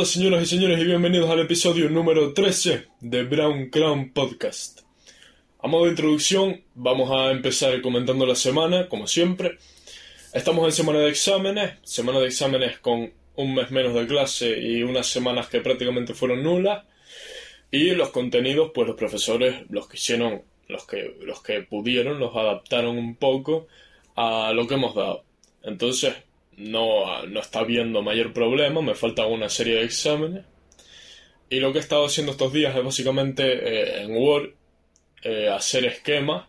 todos señoras y señores y bienvenidos al episodio número 13 de Brown Crown Podcast. A modo de introducción vamos a empezar comentando la semana, como siempre. Estamos en semana de exámenes, semana de exámenes con un mes menos de clase y unas semanas que prácticamente fueron nulas. Y los contenidos, pues los profesores, los que hicieron, los que, los que pudieron, los adaptaron un poco a lo que hemos dado. Entonces, no, no está habiendo mayor problema, me falta una serie de exámenes. Y lo que he estado haciendo estos días es básicamente eh, en Word eh, hacer esquemas.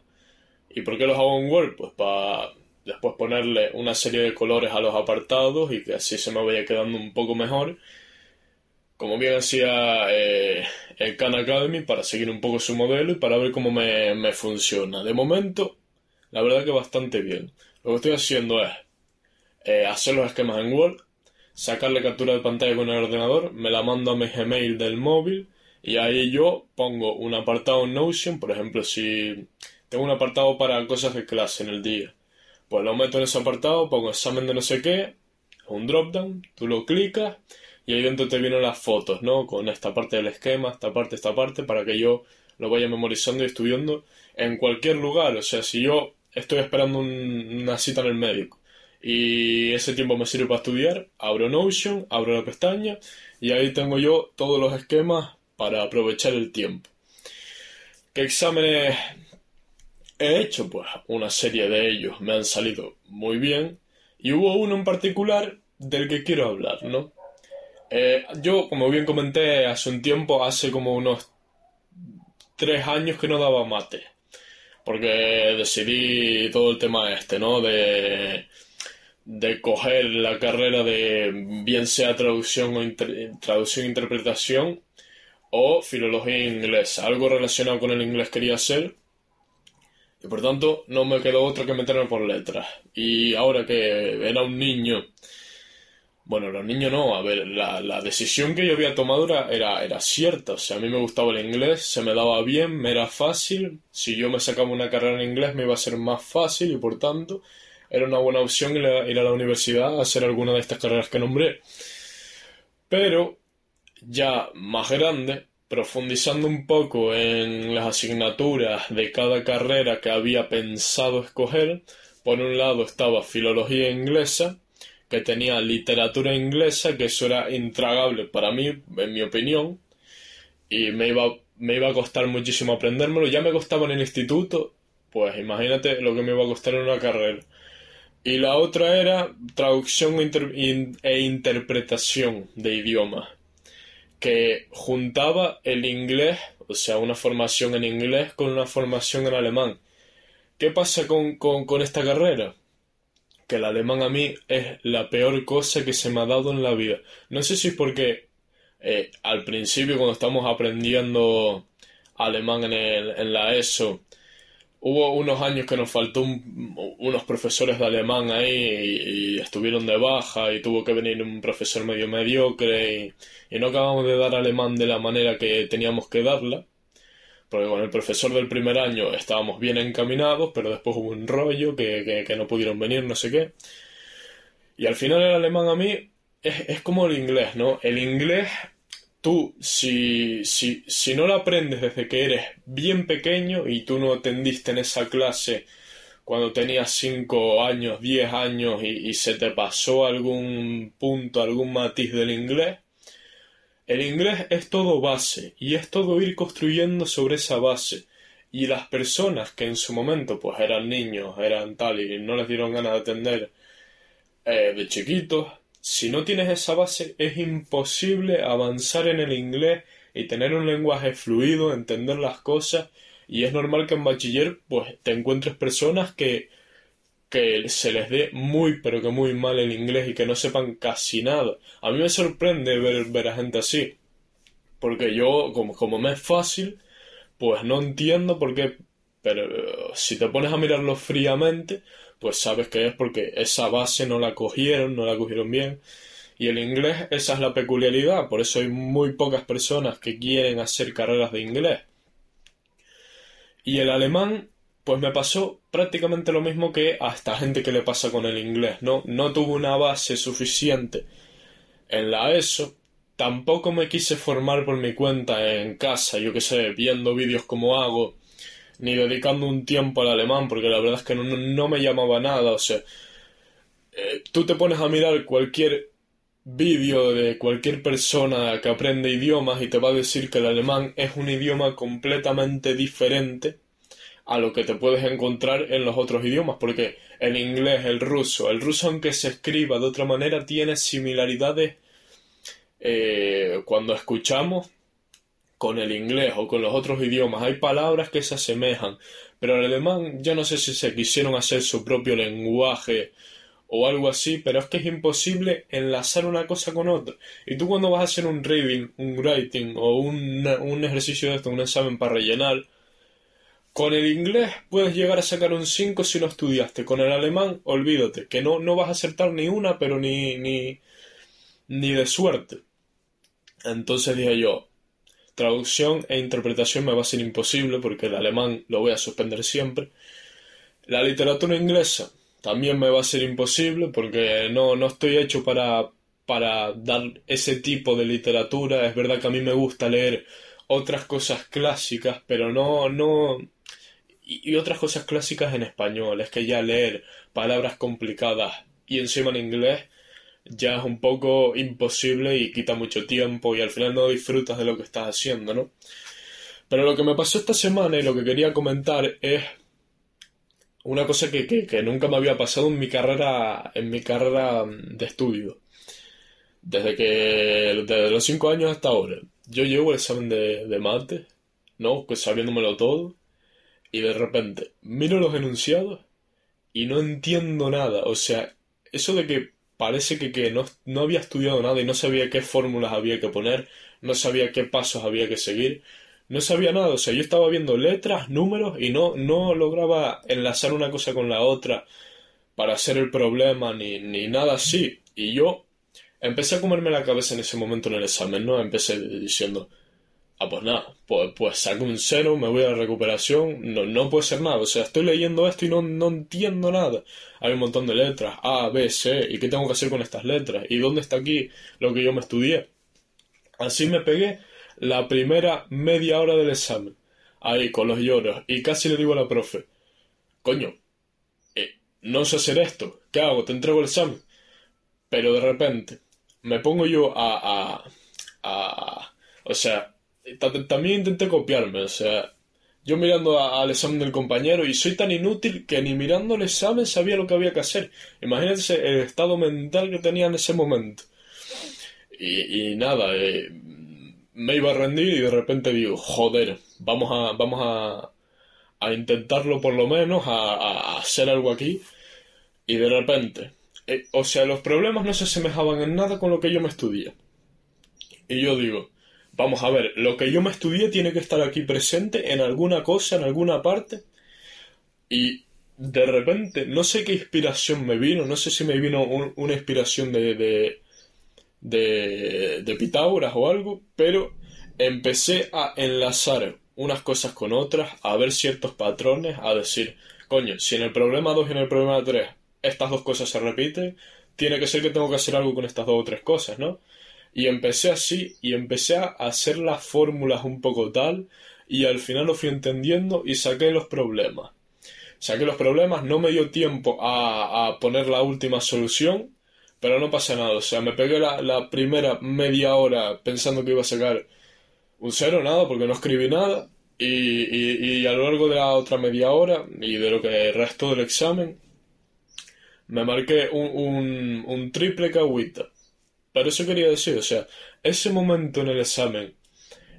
¿Y por qué los hago en Word? Pues para después ponerle una serie de colores a los apartados y que así se me vaya quedando un poco mejor. Como bien hacía eh, el Khan Academy para seguir un poco su modelo y para ver cómo me, me funciona. De momento, la verdad que bastante bien. Lo que estoy haciendo es eh, hacer los esquemas en Word, sacarle captura de pantalla con el ordenador, me la mando a mi Gmail del móvil y ahí yo pongo un apartado en Notion, por ejemplo, si tengo un apartado para cosas de clase en el día, pues lo meto en ese apartado, pongo examen de no sé qué, un dropdown, tú lo clicas y ahí dentro te vienen las fotos, ¿no? Con esta parte del esquema, esta parte, esta parte, para que yo lo vaya memorizando y estudiando en cualquier lugar. O sea, si yo estoy esperando una cita en el médico y ese tiempo me sirve para estudiar. Abro Notion, abro la pestaña y ahí tengo yo todos los esquemas para aprovechar el tiempo. ¿Qué exámenes he hecho? Pues una serie de ellos me han salido muy bien y hubo uno en particular del que quiero hablar, ¿no? Eh, yo, como bien comenté hace un tiempo, hace como unos tres años que no daba mate. Porque decidí todo el tema este, ¿no? De de coger la carrera de bien sea traducción o traducción e interpretación o filología inglesa. Algo relacionado con el inglés quería hacer y por tanto no me quedó otra que meterme por letras. Y ahora que era un niño, bueno, los niños no, a ver, la, decisión que yo había tomado era, era, cierta. O sea, a mí me gustaba el inglés, se me daba bien, me era fácil. Si yo me sacaba una carrera en inglés me iba a ser más fácil y por tanto era una buena opción ir a, la universidad a hacer alguna de estas carreras que nombré. Pero ya más grande, profundizando un poco en las asignaturas de cada carrera que había pensado escoger, por un lado estaba filología inglesa, que tenía literatura inglesa, que eso era intragable para mí, en mi opinión, y me iba, me iba a costar muchísimo aprendérmelo. Ya me costaba en el instituto, pues imagínate lo que me iba a costar en una carrera. Y la otra era traducción e interpretación de idioma, que juntaba el inglés, o sea, una formación en inglés con una formación en alemán. ¿Qué pasa con, esta carrera? Que el alemán a mí es la peor cosa que se me ha dado en la vida. No sé si es porque eh, al principio cuando estamos aprendiendo alemán en, el, en la ESO, Hubo unos años que nos faltó unos profesores de alemán ahí y, estuvieron de baja y tuvo que venir un profesor medio mediocre y, no acabamos de dar alemán de la manera que teníamos que darla. Porque con el profesor del primer año estábamos bien encaminados, pero después hubo un rollo que, que, no pudieron venir, no sé qué. Y al final el alemán a mí es, es como el inglés, ¿no? El inglés tú, si, si, si no lo aprendes desde que eres bien pequeño y tú no atendiste en esa clase cuando tenías 5 años, 10 años y, se te pasó algún punto, algún matiz del inglés, el inglés es todo base y es todo ir construyendo sobre esa base. Y las personas que en su momento pues eran niños, eran tal y no les dieron ganas de atender eh, de chiquitos, si no tienes esa base, es imposible avanzar en el inglés y tener un lenguaje fluido, entender las cosas. Y es normal que en bachiller pues te encuentres personas que, que se les dé muy pero que muy mal el inglés y que no sepan casi nada. A mí me sorprende ver, ver a gente así. Porque yo, como, como me es fácil, pues no entiendo por qué. Pero si te pones a mirarlo fríamente, pues sabes que es porque esa base no la cogieron, no la cogieron bien. Y el inglés, esa es la peculiaridad, por eso hay muy pocas personas que quieren hacer carreras de inglés. Y el alemán, pues me pasó prácticamente lo mismo que a esta gente que le pasa con el inglés, ¿no? No tuvo una base suficiente en la ESO, tampoco me quise formar por mi cuenta en casa, yo qué sé, viendo vídeos como hago, ni dedicando un tiempo al alemán, porque la verdad es que no, me llamaba nada, o sea, eh, tú te pones a mirar cualquier vídeo de cualquier persona que aprende idiomas y te va a decir que el alemán es un idioma completamente diferente a lo que te puedes encontrar en los otros idiomas, porque el inglés, el ruso, el ruso aunque se escriba de otra manera tiene similaridades eh, cuando escuchamos con el inglés o con los otros idiomas. Hay palabras que se asemejan, pero el alemán yo no sé si se quisieron hacer su propio lenguaje o algo así, pero es que es imposible enlazar una cosa con otra. Y tú cuando vas a hacer un reading, un writing o un, un ejercicio de esto, un examen para rellenar, con el inglés puedes llegar a sacar un 5 si no estudiaste. Con el alemán, olvídate, que no, no vas a acertar ni una, pero ni, ni, ni de suerte. Entonces dije yo, traducción e interpretación me va a ser imposible porque el alemán lo voy a suspender siempre. La literatura inglesa también me va a ser imposible porque no, no estoy hecho para, para dar ese tipo de literatura. Es verdad que a mí me gusta leer otras cosas clásicas, pero no, no, y, otras cosas clásicas en español. Es que ya leer palabras complicadas y encima en inglés ya es un poco imposible y quita mucho tiempo y al final no disfrutas de lo que estás haciendo, ¿no? Pero lo que me pasó esta semana y lo que quería comentar es una cosa que, que, nunca me había pasado en mi carrera, en mi carrera de estudio. Desde que, desde los 5 años hasta ahora. Yo llevo el examen de, de mate, ¿no? Pues sabiéndomelo todo y de repente miro los enunciados y no entiendo nada. O sea, eso de que parece que, que no, no, había estudiado nada y no sabía qué fórmulas había que poner, no sabía qué pasos había que seguir, no sabía nada. O sea, yo estaba viendo letras, números y no, no lograba enlazar una cosa con la otra para hacer el problema ni, ni nada así. Y yo empecé a comerme la cabeza en ese momento en el examen, ¿no? Empecé diciendo, Ah, pues nada, pues, pues saco un cero, me voy a la recuperación, no, no puede ser nada, o sea, estoy leyendo esto y no, no entiendo nada. Hay un montón de letras, A, B, C, ¿y qué tengo que hacer con estas letras? ¿Y dónde está aquí lo que yo me estudié? Así me pegué la primera media hora del examen, ahí con los lloros, y casi le digo a la profe, coño, eh, no sé hacer esto, ¿qué hago? ¿Te entrego el examen? Pero de repente me pongo yo a, a, a o sea, también intenté copiarme, o sea, yo mirando al examen del compañero y soy tan inútil que ni mirando el examen sabía lo que había que hacer. Imagínense el estado mental que tenía en ese momento. Y, nada, eh, me iba a rendir y de repente digo, joder, vamos a, vamos a, a intentarlo por lo menos, a, a, hacer algo aquí. Y de repente, eh, o sea, los problemas no se asemejaban en nada con lo que yo me estudié. Y yo digo, Vamos a ver, lo que yo me estudié tiene que estar aquí presente en alguna cosa, en alguna parte. Y de repente, no sé qué inspiración me vino, no sé si me vino una inspiración de, de, de, de Pitágoras o algo, pero empecé a enlazar unas cosas con otras, a ver ciertos patrones, a decir, coño, si en el problema 2 y en el problema 3 estas dos cosas se repiten, tiene que ser que tengo que hacer algo con estas dos o tres cosas, ¿no? Y empecé así y empecé a hacer las fórmulas un poco tal y al final lo fui entendiendo y saqué los problemas. Saqué los problemas, no me dio tiempo a, poner la última solución, pero no pasa nada. O sea, me pegué la, primera media hora pensando que iba a sacar un cero, nada, porque no escribí nada. Y, y, a lo largo de la otra media hora y de lo que restó del examen, me marqué un, un, un triple cagüita. Pero eso quería decir, o sea, ese momento en el examen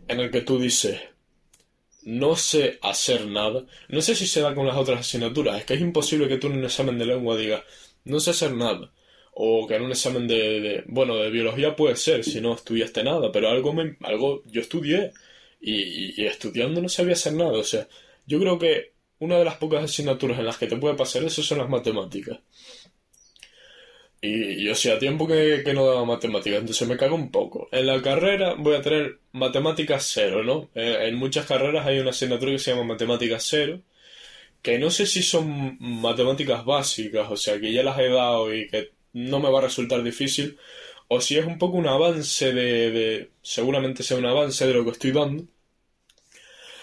en el que tú dices, no sé hacer nada, no sé si se da con las otras asignaturas, es que es imposible que tú en un examen de lengua digas, no sé hacer nada. O que en un examen de, bueno, de biología puede ser, si no estudiaste nada, pero algo, me, algo yo estudié y, y estudiando no sabía hacer nada. O sea, yo creo que una de las pocas asignaturas en las que te puede pasar eso son las matemáticas. Y yo hacía tiempo que, no daba matemáticas, entonces me cago un poco. En la carrera voy a tener matemáticas cero, ¿no? Eh, en muchas carreras hay una asignatura que se llama matemáticas cero, que no sé si son matemáticas básicas, o sea, que ya las he dado y que no me va a resultar difícil, o si es un poco un avance de, de, seguramente sea un avance de lo que estoy dando.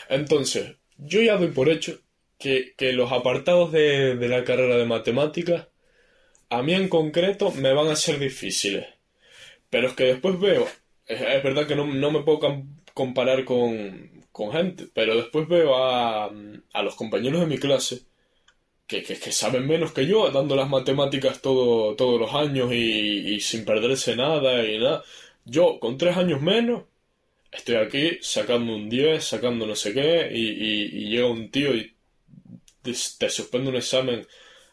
Entonces, yo ya doy por hecho que, que los apartados de, de la carrera de matemáticas, a mí en concreto, me van a ser difíciles. Pero es que después veo, es, verdad que no, no me puedo comparar con, con gente, pero después veo a, a los compañeros de mi clase que, que, saben menos que yo, dando las matemáticas todo, todos los años y, sin perderse nada y nada. Yo, con tres años menos, estoy aquí sacando un 10, sacando no sé qué, y, y, y llega un tío y te, te, suspende un examen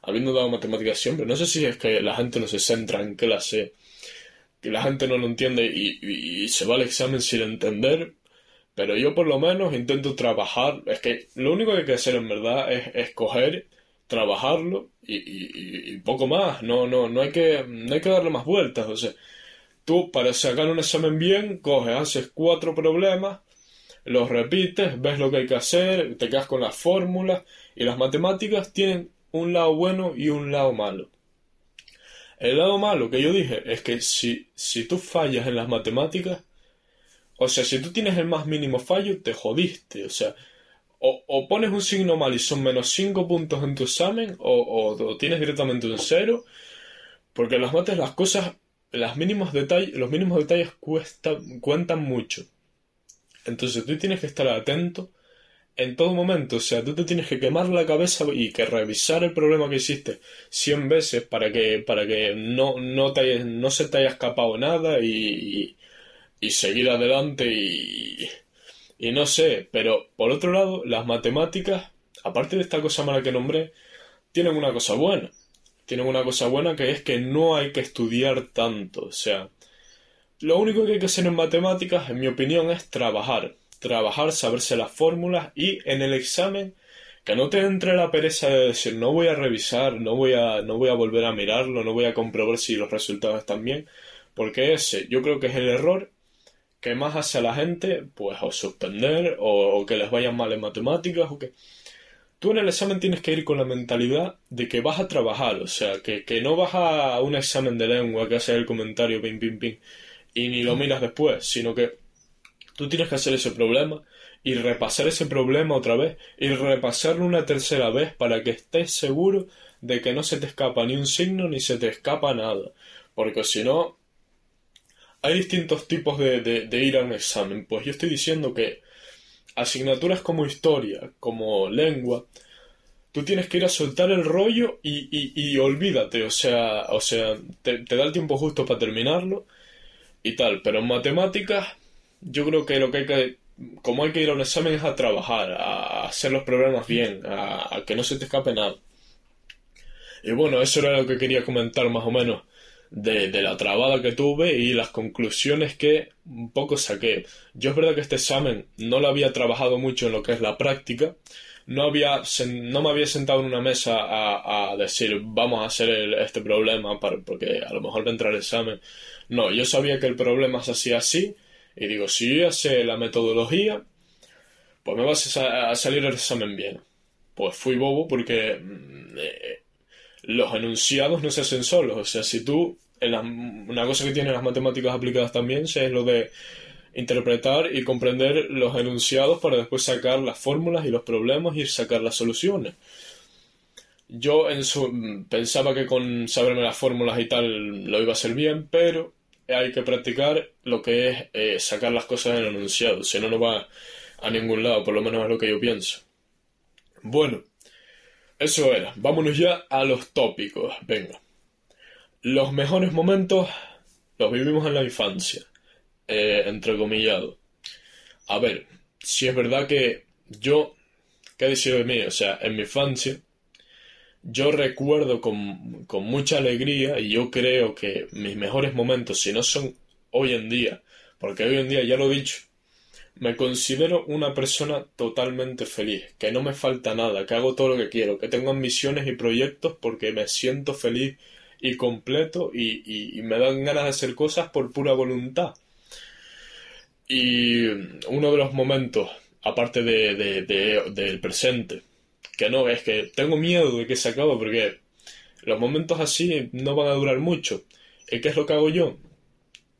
habiendo dado matemáticas siempre. No sé si es que la gente no se centra en clase, que la gente no lo entiende y, se va al examen sin entender, pero yo por lo menos intento trabajar. Es que lo único que hay que hacer en verdad es escoger trabajarlo y, poco más. No, no, no, hay que, no hay que darle más vueltas. O sea, tú para sacar un examen bien, coges, haces cuatro problemas, los repites, ves lo que hay que hacer, te quedas con las fórmulas y las matemáticas tienen un lado bueno y un lado malo. El lado malo que yo dije es que si, si tú fallas en las matemáticas, o sea, si tú tienes el más mínimo fallo, te jodiste. O sea, o, pones un signo mal y son menos 5 puntos en tu examen, o, o, tienes directamente un 0, porque las mates las cosas, las mínimos detalles, los mínimos detalles cuesta, cuentan mucho. Entonces tú tienes que estar atento en todo momento, o sea, tú te tienes que quemar la cabeza y que revisar el problema que hiciste 100 veces para que, para que no, no, te, no se te haya escapado nada y, y, y seguir adelante y y no sé, pero por otro lado, las matemáticas, aparte de esta cosa mala que nombré, tienen una cosa buena. Tienen una cosa buena que es que no hay que estudiar tanto. O sea, lo único que hay que hacer en matemáticas, en mi opinión, es trabajar. Trabajar, saberse las fórmulas y en el examen que no te entre la pereza de decir no voy a revisar, no voy a, no voy a volver a mirarlo, no voy a comprobar si los resultados están bien, porque ese yo creo que es el error que más hace a la gente, pues o suspender o, o, que les vayan mal en matemáticas o que... Tú en el examen tienes que ir con la mentalidad de que vas a trabajar, o sea, que, que no vas a un examen de lengua que haces el comentario pim pim pim y ni lo miras después, sino que tú tienes que hacer ese problema y repasar ese problema otra vez y repasarlo una tercera vez para que estés seguro de que no se te escapa ni un signo ni se te escapa nada, porque si no hay distintos tipos de, de, ir a un examen. Pues yo estoy diciendo que asignaturas como historia, como lengua, tú tienes que ir a soltar el rollo y, y, olvídate, o sea, o sea te, da el tiempo justo para terminarlo y tal. Pero en matemáticas, yo creo que lo que hay que, como hay que ir a un examen es a trabajar, a hacer los problemas bien, a, a que no se te escape nada. Y bueno, eso era lo que quería comentar más o menos de, de, la trabada que tuve y las conclusiones que un poco saqué. Yo es verdad que este examen no lo había trabajado mucho en lo que es la práctica, no, había, no me había sentado en una mesa a, a decir vamos a hacer el, este problema para, porque a lo mejor va a entrar el examen. No, yo sabía que el problema se hacía así y digo, si yo sé la metodología, pues me va a, salir el examen bien. Pues fui bobo porque mm, eh, los enunciados no se hacen solos. O sea, si tú, una cosa que tienen las matemáticas aplicadas también es lo de interpretar y comprender los enunciados para después sacar las fórmulas y los problemas y sacar las soluciones. Yo en su, pensaba que con saberme las fórmulas y tal lo iba a hacer bien, pero hay que practicar lo que es eh, sacar las cosas en el enunciado, si no, no va a ningún lado, por lo menos es lo que yo pienso. Bueno, eso era. Vámonos ya a los tópicos. Venga. Los mejores momentos los vivimos en la infancia. Eh, entrecomillado. A ver, si es verdad que yo, ¿qué decir de mí? O sea, en mi infancia, yo recuerdo con, con mucha alegría y yo creo que mis mejores momentos, si no son hoy en día, porque hoy en día ya lo he dicho, me considero una persona totalmente feliz, que no me falta nada, que hago todo lo que quiero, que tengo ambiciones y proyectos porque me siento feliz y completo y, y, y me dan ganas de hacer cosas por pura voluntad. Y uno de los momentos, aparte de, de, de, del presente, que no, es que tengo miedo de que se acabe porque los momentos así no van a durar mucho. ¿Y qué es lo que hago yo?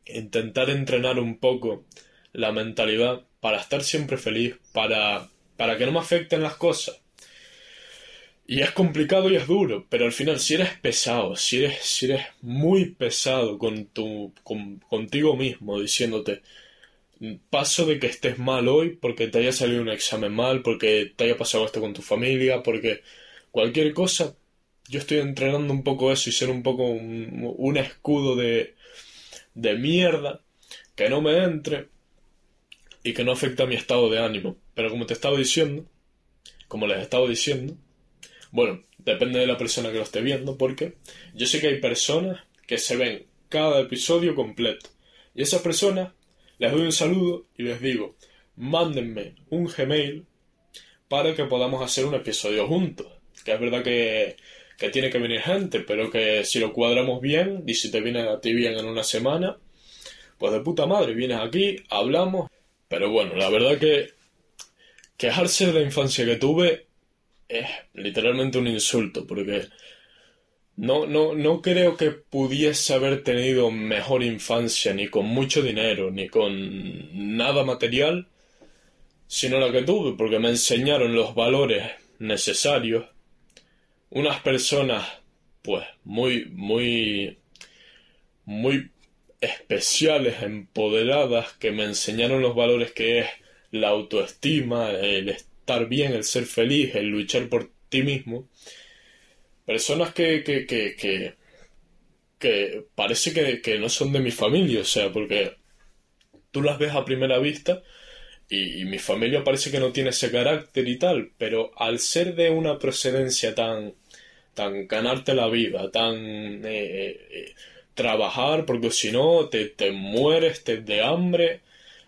intentar entrenar un poco la mentalidad para estar siempre feliz, para, para que no me afecten las cosas. Y es complicado y es duro, pero al final si eres pesado, si eres, si eres muy pesado con tu, contigo mismo, diciéndote, paso de que estés mal hoy porque te haya salido un examen mal, porque te haya pasado esto con tu familia, porque cualquier cosa, yo estoy entrenando un poco eso y ser un poco un, escudo de, de mierda que no me entre y que no afecte a mi estado de ánimo. Pero como te estaba diciendo, como les estaba diciendo, bueno, depende de la persona que lo esté viendo, porque yo sé que hay personas que se ven cada episodio completo. Y esas personas les doy un saludo y les digo, mándenme un Gmail para que podamos hacer un episodio juntos. Que es verdad que, que tiene que venir gente, pero que si lo cuadramos bien, y si te viene a ti bien en una semana, pues de puta madre, vienes aquí, hablamos. Pero bueno, la verdad que quejarse de la infancia que tuve es literalmente un insulto, porque no, no, no creo que pudiese haber tenido mejor infancia, ni con mucho dinero, ni con nada material, sino la que tuve, porque me enseñaron los valores necesarios. Unas personas, pues, muy, muy, muy especiales, empoderadas, que me enseñaron los valores que es la autoestima, el estar bien, el ser feliz, el luchar por ti mismo. Personas que, que, que, que, que parece que, que no son de mi familia, o sea, porque tú las ves a primera vista y, mi familia parece que no tiene ese carácter y tal, pero al ser de una procedencia tan, tan ganarte la vida, tan eh, eh, eh, trabajar, porque si no te, te mueres te, de hambre,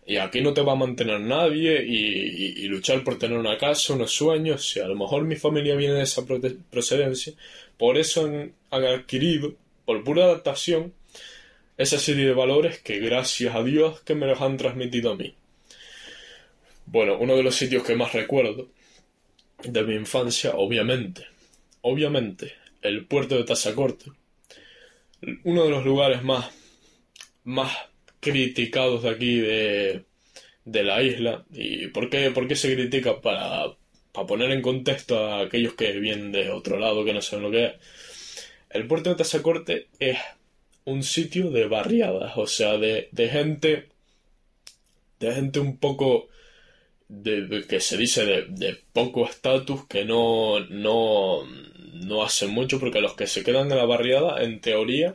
y aquí no te va a mantener nadie y, luchar por tener una casa, unos sueños. Si a lo mejor mi familia viene de esa procedencia, por eso han, adquirido, por pura adaptación, esa serie de valores que gracias a Dios que me los han transmitido a mí. Bueno, uno de los sitios que más recuerdo de mi infancia, obviamente, obviamente, el puerto de Tazacorte, uno de los lugares más, más criticados aquí de, de la isla. ¿Y por qué, por qué se critica? Para, para poner en contexto a aquellos que vienen de otro lado, que no saben lo que es. El puerto de Tazacorte es un sitio de barriadas, o sea, de, de gente, de gente un poco, de, que se dice de, de poco estatus, que no, no, no hacen mucho, porque los que se quedan en la barriada, en teoría,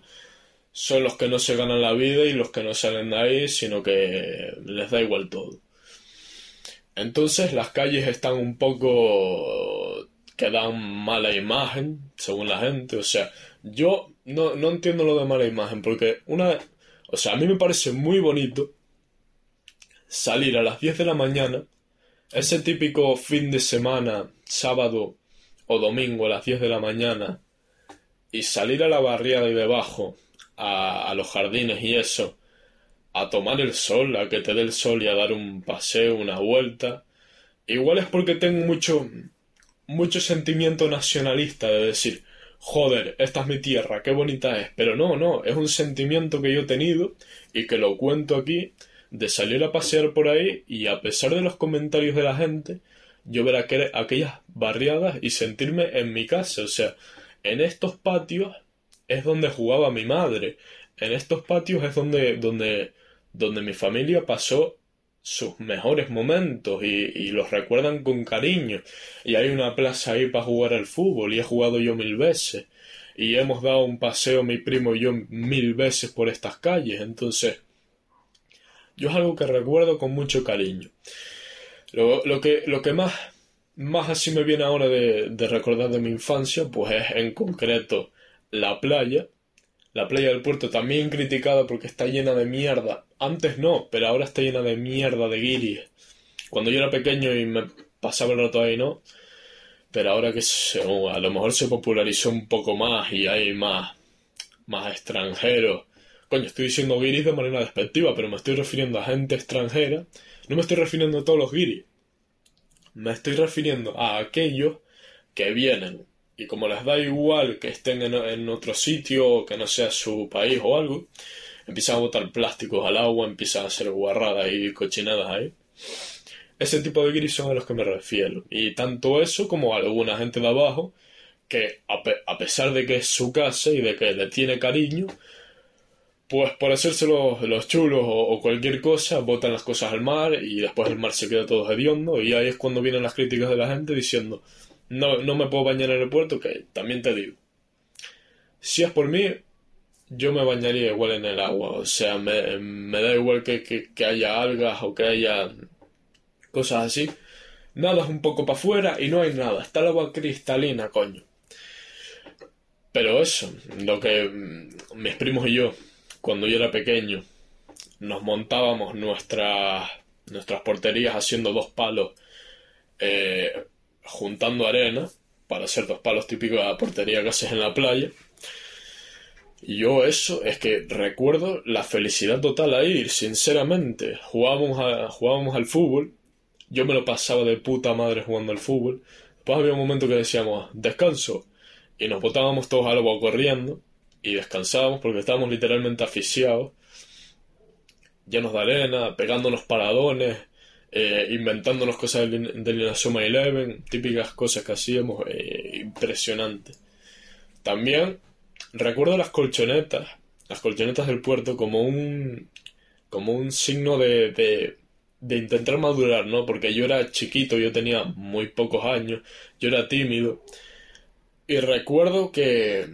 son los que no se ganan la vida y los que no salen de ahí, sino que les da igual todo. Entonces las calles están un poco que dan mala imagen, según la gente. O sea, yo no, no entiendo lo de mala imagen, porque una... O sea, a mí me parece muy bonito salir a las 10 de la mañana, ese típico fin de semana, sábado o domingo a las 10 de la mañana, y salir a la barriada y debajo a, los jardines y eso, a tomar el sol, a que te dé el sol y a dar un paseo, una vuelta. Igual es porque tengo mucho, mucho sentimiento nacionalista de decir, joder, esta es mi tierra, qué bonita es. Pero no, no, es un sentimiento que yo he tenido y que lo cuento aquí, de salir a pasear por ahí y a pesar de los comentarios de la gente, yo ver aquellas barriadas y sentirme en mi casa. O sea, en estos patios es donde jugaba mi madre. En estos patios es donde, donde, donde mi familia pasó sus mejores momentos y, los recuerdan con cariño. Y hay una plaza ahí para jugar al fútbol y he jugado yo mil veces. Y hemos dado un paseo mi primo y yo mil veces por estas calles. Entonces, yo es algo que recuerdo con mucho cariño. Lo, lo que, lo que más, más así me viene ahora de, de recordar de mi infancia, pues es en concreto la playa, la playa del puerto también criticada porque está llena de mierda. Antes no, pero ahora está llena de mierda de guiris. Cuando yo era pequeño y me pasaba el rato ahí, ¿no? Pero ahora que a lo mejor se popularizó un poco más y hay más, más extranjeros. Coño, estoy diciendo guiris de manera despectiva, pero me estoy refiriendo a gente extranjera. No me estoy refiriendo a todos los guiris. Me estoy refiriendo a aquellos que vienen y como les da igual que estén en, otro sitio o que no sea su país o algo, empiezan a botar plásticos al agua, empiezan a hacer guarradas y cochinadas ahí. Ese tipo de guiris son a los que me refiero. Y tanto eso como alguna gente de abajo que a, pesar de que es su casa y de que le tiene cariño, pues por hacerse los, chulos o, cualquier cosa, botan las cosas al mar y después el mar se queda todo hediondo y ahí es cuando vienen las críticas de la gente diciendo no, no me puedo bañar en el puerto, que también te digo. Si es por mí, yo me bañaría igual en el agua, o sea, me, me da igual que, que, haya algas o que haya cosas así. Nada es un poco para afuera y no hay nada, está el agua cristalina, coño. Pero eso, lo que mm, mis primos y yo, cuando yo era pequeño, nos montábamos nuestras, nuestras porterías haciendo dos palos, eh, juntando arena, para hacer dos palos típicos de la portería que haces en la playa. Y yo eso es que recuerdo la felicidad total ahí, sinceramente. Jugábamos, a, jugábamos al fútbol, yo me lo pasaba de puta madre jugando al fútbol. Después había un momento que decíamos, descanso y nos botábamos todos al agua corriendo y descansábamos porque estábamos literalmente asfixiados, llenos de arena, pegándonos paradones, eh, inventándonos cosas de Linasoma Eleven, típicas cosas que hacíamos, eh, impresionante. También recuerdo las colchonetas, las colchonetas del puerto como un como un signo de, de, intentar madurar, ¿no? Porque yo era chiquito, yo tenía muy pocos años, yo era tímido y recuerdo que,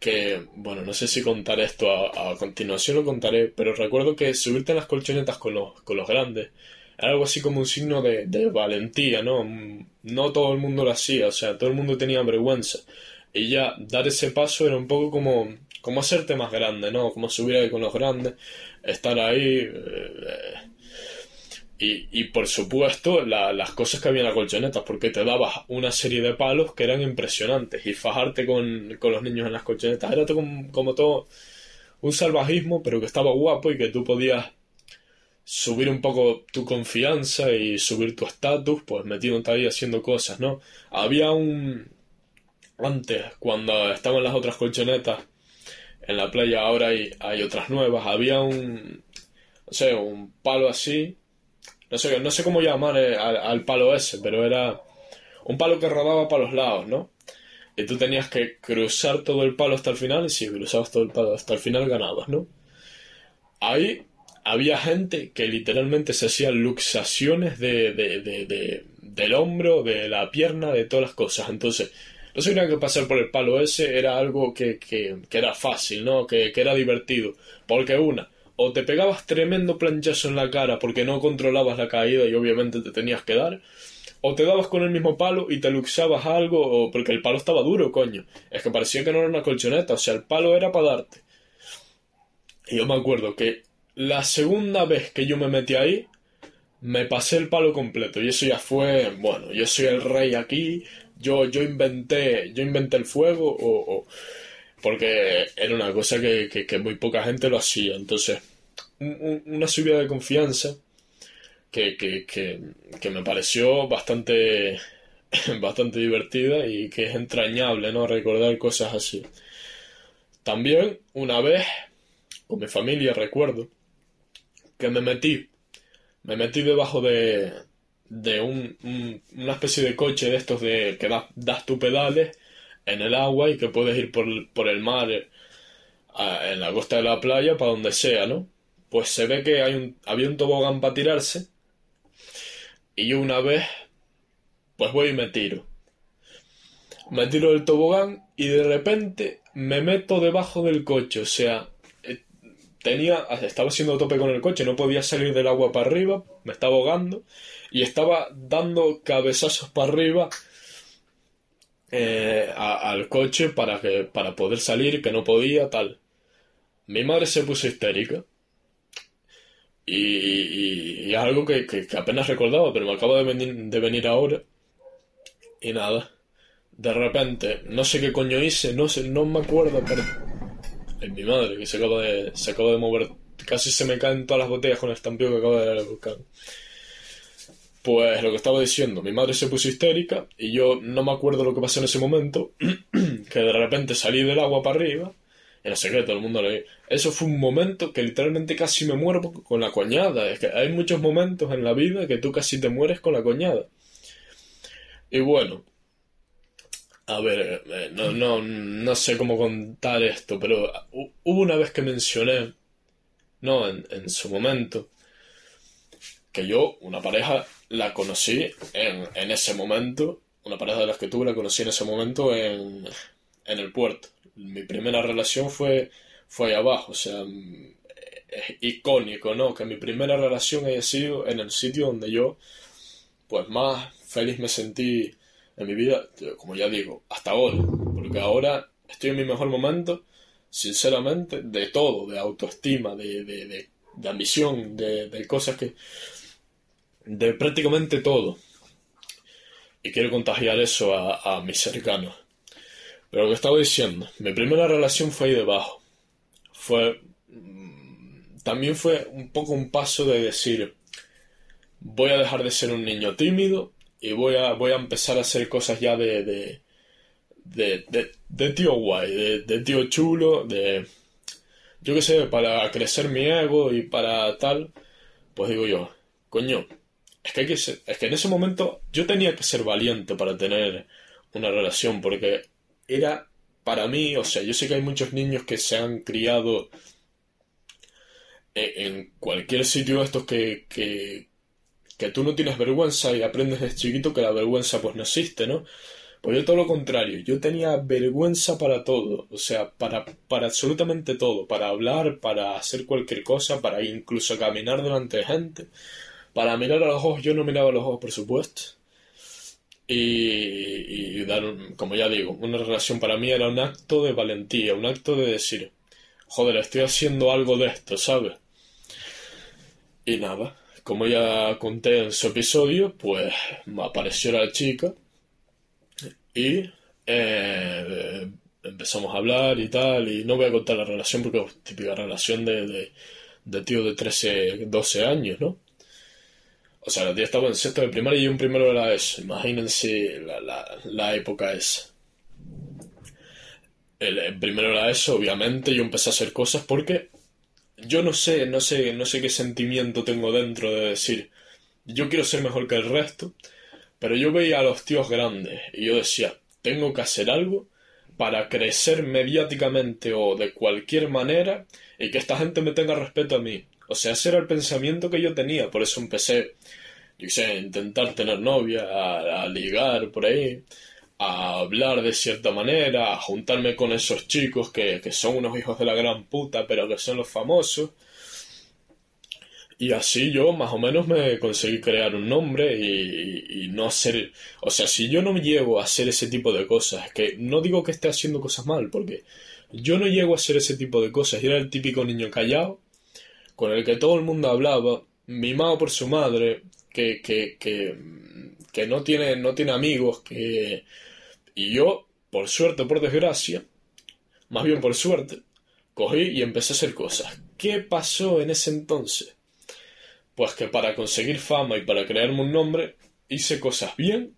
que, bueno, no sé si contaré esto a, continuación, lo contaré, pero recuerdo que subirte en las colchonetas con los, con los grandes algo así como un signo de, de valentía, ¿no? No todo el mundo lo hacía, o sea, todo el mundo tenía vergüenza. Y ya dar ese paso era un poco como, como hacerte más grande, ¿no? Como subir ahí con los grandes, estar ahí. Eh, y, por supuesto, las cosas que había en la colchoneta, porque te dabas una serie de palos que eran impresionantes. Y fajarte con, con los niños en las colchonetas era como, todo un salvajismo, pero que estaba guapo y que tú podías subir un poco tu confianza y subir tu estatus, pues metiéndote ahí haciendo cosas, ¿no? Había un... Antes, cuando estaban las otras colchonetas en la playa, ahora hay, hay otras nuevas, había un... No sé, un palo así no sé, no sé cómo llamar eh, al, palo ese, pero era un palo que rodaba para los lados, ¿no? Y tú tenías que cruzar todo el palo hasta el final, y si cruzabas todo el palo hasta el final ganabas, ¿no? Ahí había gente que literalmente se hacía luxaciones de, del hombro, de la pierna, de todas las cosas. Entonces, no se que pasar por el palo ese era algo que, que, que era fácil, ¿no? Que, que era divertido. Porque una, o te pegabas tremendo planchazo en la cara porque no controlabas la caída y obviamente te tenías que dar, o te dabas con el mismo palo y te luxabas algo, o porque el palo estaba duro, coño. Es que parecía que no era una colchoneta, o sea, el palo era para darte. Y yo me acuerdo que la segunda vez que yo me metí ahí, me pasé el palo completo. Y eso ya fue, bueno, yo soy el rey aquí, yo, yo inventé, yo inventé el fuego, o porque era una cosa que, que, muy poca gente lo hacía. Entonces, una subida de confianza que, que, me pareció bastante, bastante divertida y que es entrañable, ¿no? Recordar cosas así. También, una vez, con mi familia, recuerdo, que me metí, me metí debajo de, de un, una especie de coche de estos de que das, das tu pedales en el agua y que puedes ir por, por el mar en la costa de la playa para donde sea, ¿no? Pues se ve que hay un, había un tobogán para tirarse y yo una vez pues voy y me tiro. Me tiro del tobogán y de repente me meto debajo del coche, o sea, tenía estaba haciendo tope con el coche, no podía salir del agua para arriba, me estaba ahogando y estaba dando cabezazos para arriba eh, al coche para, que, para poder salir, que no podía, tal. Mi madre se puso histérica. Y, y, algo que, que, apenas recordaba, pero me acaba de venir, de venir ahora. Y nada. De repente, no sé qué coño hice, no sé, no me acuerdo, pero... Es mi madre que se acaba de, se acaba de mover. Casi se me caen todas las botellas con el estampillo que acaba de buscar. Pues lo que estaba diciendo, mi madre se puso histérica y yo no me acuerdo lo que pasó en ese momento, que de repente salí del agua para arriba Y no sé todo el mundo le Eso fue un momento que literalmente casi me muero con la coñada. Es que hay muchos momentos en la vida que tú casi te mueres con la coñada. Y bueno, a ver, eh, no, no, no sé cómo contar esto, pero hubo una vez que mencioné, no, en, su momento, que yo, una pareja, la conocí en, en ese momento, una pareja de las que tuve la conocí en ese momento en, en el puerto. Mi primera relación fue, fue ahí abajo, o sea, es icónico, ¿no? Que mi primera relación haya sido en el sitio donde yo, pues más feliz me sentí en mi vida, como ya digo, hasta ahora. Porque ahora estoy en mi mejor momento, sinceramente, de todo, de autoestima, de, de, de, ambición, de, cosas que... de prácticamente todo. Y quiero contagiar eso a, a mis cercanos. Pero lo que estaba diciendo, mi primera relación fue ahí debajo. Fue... Mm, también fue un poco un paso de decir, voy a dejar de ser un niño tímido y voy a, voy a empezar a hacer cosas ya de, de, de, de, tío guay, de, tío chulo, de, yo qué sé, para crecer mi ego y para tal, pues digo yo, coño, es que, hay que ser, es que en ese momento yo tenía que ser valiente para tener una relación, porque era para mí, o sea, yo sé que hay muchos niños que se han criado en cualquier sitio estos que, que tú no tienes vergüenza y aprendes desde chiquito que la vergüenza pues no existe, ¿no? Pues yo todo lo contrario, yo tenía vergüenza para todo, o sea, para, para absolutamente todo, para hablar, para hacer cualquier cosa, para incluso caminar delante de gente, para mirar a los ojos, yo no miraba a los ojos, por supuesto. Y, y dar, como ya digo, una relación para mí era un acto de valentía, un acto de decir, joder, estoy haciendo algo de esto, ¿sabes? Y nada, como ya conté en su episodio, pues me apareció la chica y eh, empezamos a hablar y tal, y no voy a contar la relación porque es típica relación de, de, tío de 13, 12 años, ¿no? O sea, la tía estaba en sexto de primaria y yo en primero era eso. Imagínense la, la, la época esa. El, primero era eso, obviamente, yo empecé a hacer cosas porque yo no sé, no sé, no sé qué sentimiento tengo dentro de decir, yo quiero ser mejor que el resto, pero yo veía a los tíos grandes y yo decía, tengo que hacer algo para crecer mediáticamente o de cualquier manera y que esta gente me tenga respeto a mí. O sea, ese era el pensamiento que yo tenía, por eso empecé, yo sé, a intentar tener novia, a, a ligar por ahí, a hablar de cierta manera, a juntarme con esos chicos que, que, son unos hijos de la gran puta, pero que son los famosos. Y así yo más o menos me conseguí crear un nombre y, y, no hacer... O sea, si yo no llego a hacer ese tipo de cosas, que no digo que esté haciendo cosas mal, porque yo no llego a hacer ese tipo de cosas. Yo era el típico niño callado, con el que todo el mundo hablaba, mimado por su madre, que, que, que, que no, tiene, no tiene amigos, que y yo, por suerte por desgracia, más bien por suerte, cogí y empecé a hacer cosas. ¿Qué pasó en ese entonces? Pues que para conseguir fama y para crearme un nombre, hice cosas bien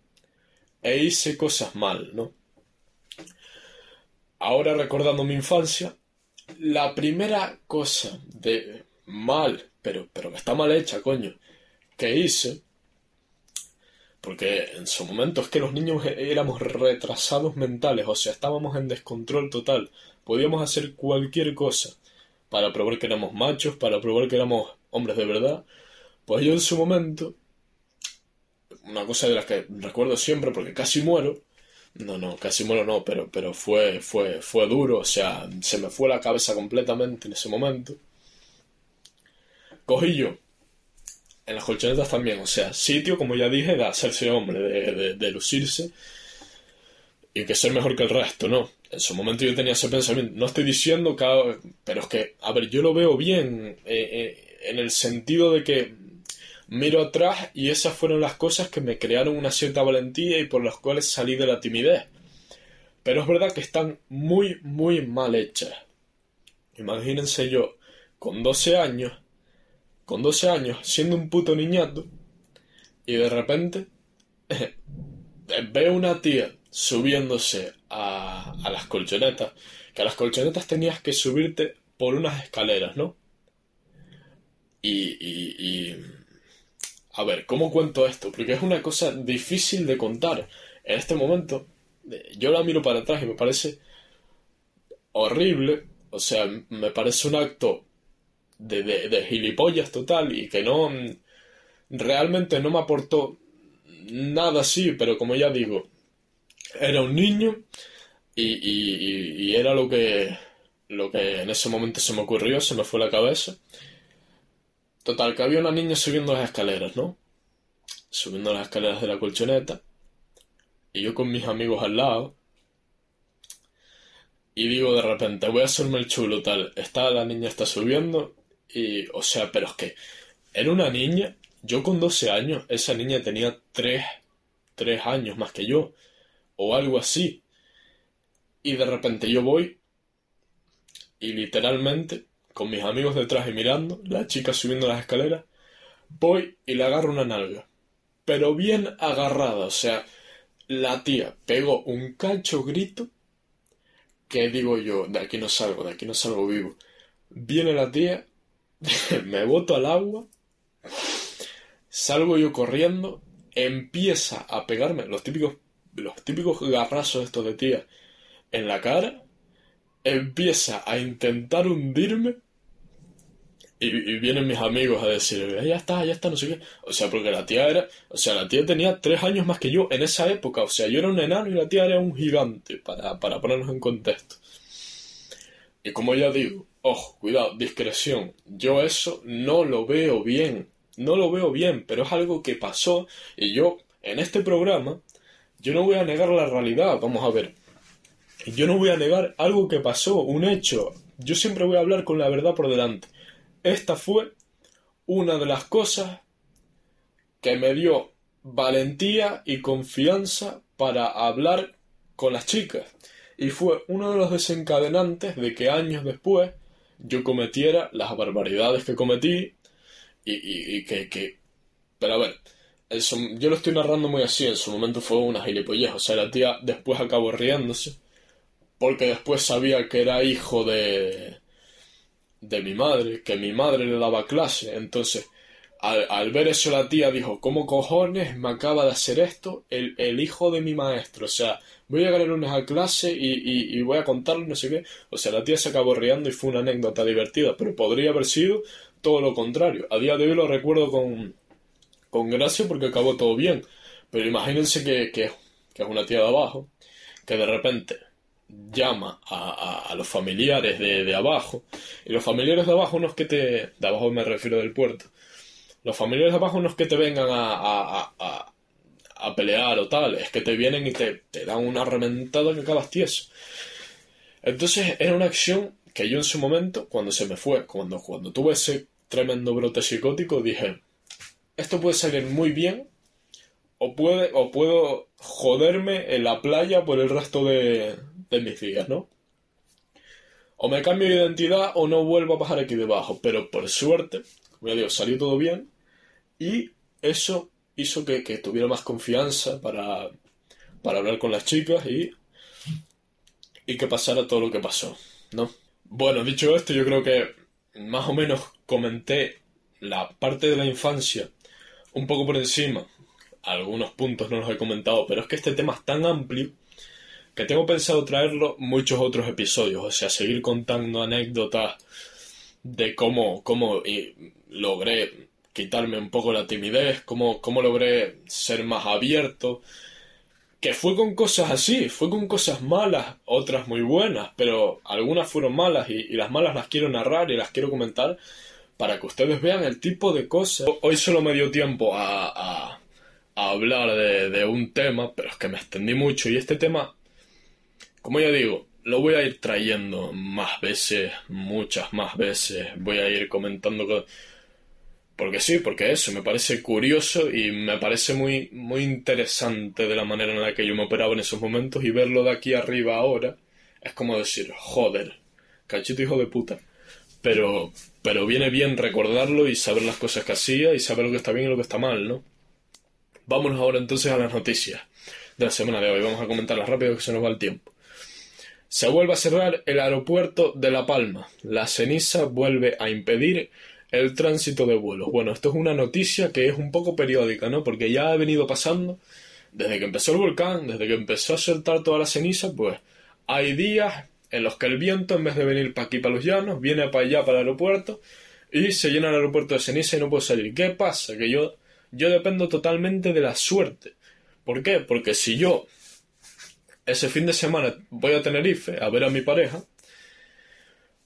e hice cosas mal, ¿no? Ahora recordando mi infancia, la primera cosa de mal, pero, pero que está mal hecha, coño, que hice porque en su momento es que los niños éramos retrasados mentales, o sea, estábamos en descontrol total. Podíamos hacer cualquier cosa para probar que éramos machos, para probar que éramos hombres de verdad. Pues yo en su momento, una cosa de las que recuerdo siempre, porque casi muero, no, no, casi muero no, pero, pero fue, fue, fue duro, o sea, se me fue la cabeza completamente en ese momento. Cogí yo en las colchonetas también, o sea, sitio, como ya dije, de hacerse hombre, de, de, lucirse y que ser mejor que el resto, ¿no? En su momento yo tenía ese pensamiento. No estoy diciendo que... Pero es que, a ver, yo lo veo bien eh, eh, en el sentido de que miro atrás y esas fueron las cosas que me crearon una cierta valentía y por las cuales salí de la timidez. Pero es verdad que están muy, muy mal hechas. Imagínense yo, con 12 años, con 12 años, siendo un puto niñato, y de repente veo una tía subiéndose a, a las colchonetas, que a las colchonetas tenías que subirte por unas escaleras, ¿no? Y, y, y... A ver, ¿cómo cuento esto? Porque es una cosa difícil de contar. En este momento, yo la miro para atrás y me parece horrible. O sea, me parece un acto de, de, de gilipollas total y que no... Realmente no me aportó nada así, pero como ya digo, era un niño y, y, y, era lo que, lo que en ese momento se me ocurrió, se me fue la cabeza. Total, que había una niña subiendo las escaleras, ¿no? Subiendo las escaleras de la colchoneta. Y yo con mis amigos al lado. Y digo de repente, voy a hacerme el chulo, tal. Está la niña está subiendo. Y, o sea, pero es que era una niña. Yo con 12 años, esa niña tenía 3, 3 años más que yo. O algo así. Y de repente yo voy y literalmente, con mis amigos detrás y mirando, la chica subiendo las escaleras, voy y le agarro una nalga. Pero bien agarrada, o sea, la tía pegó un cacho grito que digo yo, de aquí no salgo, de aquí no salgo vivo. Viene la tía, me boto al agua, salgo yo corriendo, empieza a pegarme los típicos, los típicos garrazos estos de tía en la cara, empieza a intentar hundirme y, y, vienen mis amigos a decir, ya está, ya está, no sé qué. O sea, porque la tía era, o sea, la tía tenía tres años más que yo en esa época. O sea, yo era un enano y la tía era un gigante, para, para ponernos en contexto. Y como ya digo, ojo, cuidado, discreción. Yo eso no lo veo bien. No lo veo bien, pero es algo que pasó y yo, en este programa, yo no voy a negar la realidad. Vamos a ver. Yo no voy a negar algo que pasó, un hecho. Yo siempre voy a hablar con la verdad por delante. Esta fue una de las cosas que me dio valentía y confianza para hablar con las chicas. Y fue uno de los desencadenantes de que años después yo cometiera las barbaridades que cometí y, que... Pero a ver, eso, yo lo estoy narrando muy así, en su momento fue una gilipollez, o sea, la tía después acabó riéndose porque después sabía que era hijo de de mi madre, que mi madre le daba clase, entonces al, ver eso la tía dijo, ¿cómo cojones me acaba de hacer esto el, el hijo de mi maestro? O sea, voy a llegar el lunes a clase y, y, y, voy a contarle no sé qué. O sea, la tía se acabó riendo y fue una anécdota divertida, pero podría haber sido todo lo contrario. A día de hoy lo recuerdo con, con gracia porque acabó todo bien. Pero imagínense que, que, que es una tía de abajo, que de repente llama a, a, a los familiares de, de, abajo. Y los familiares de abajo no es que te... De abajo me refiero del puerto. Los familiares abajo no es que te vengan a, a, a pelear o tal. Es que te vienen y te, te dan una rementada que acabas tieso. Entonces era una acción que yo en su momento, cuando se me fue, cuando, cuando tuve ese tremendo brote psicótico, dije, esto puede salir muy bien o, puede, o puedo joderme en la playa por el resto de, de mis días, ¿no? O me cambio de identidad o no vuelvo a bajar aquí debajo. Pero por suerte, como ya digo, salió todo bien. Y eso hizo que, que tuviera más confianza para, para hablar con las chicas y, y que pasara todo lo que pasó, ¿no? Bueno, dicho esto, yo creo que más o menos comenté la parte de la infancia un poco por encima. Algunos puntos no los he comentado, pero es que este tema es tan amplio que tengo pensado traerlo muchos otros episodios, o sea, seguir contando anécdotas de cómo, cómo logré quitarme un poco la timidez, cómo, cómo logré ser más abierto, que fue con cosas así, fue con cosas malas, otras muy buenas, pero algunas fueron malas y, las malas las quiero narrar y las quiero comentar para que ustedes vean el tipo de cosas. Hoy solo me dio tiempo a, a, a hablar de, de un tema, pero es que me extendí mucho y este tema como ya digo, lo voy a ir trayendo más veces, muchas más veces. Voy a ir comentando cosas. Porque sí, porque eso me parece curioso y me parece muy, muy interesante de la manera en la que yo me operaba en esos momentos y verlo de aquí arriba ahora es como decir, joder, cachito hijo de puta. Pero, pero viene bien recordarlo y saber las cosas que hacía y saber lo que está bien y lo que está mal, ¿no? Vámonos ahora entonces a las noticias de la semana de hoy. Vamos a comentarlas rápido que se nos va el tiempo. Se vuelve a cerrar el aeropuerto de La Palma. La ceniza vuelve a impedir el tránsito de vuelos. Bueno, esto es una noticia que es un poco periódica, ¿no? Porque ya ha venido pasando desde que empezó el volcán, desde que empezó a soltar toda la ceniza, pues hay días en los que el viento, en vez de venir para aquí, para los llanos, viene para allá, para el aeropuerto, y se llena el aeropuerto de ceniza y no puedo salir. ¿Qué pasa? Que yo, yo dependo totalmente de la suerte. ¿Por qué? Porque si yo ese fin de semana voy a Tenerife a ver a mi pareja,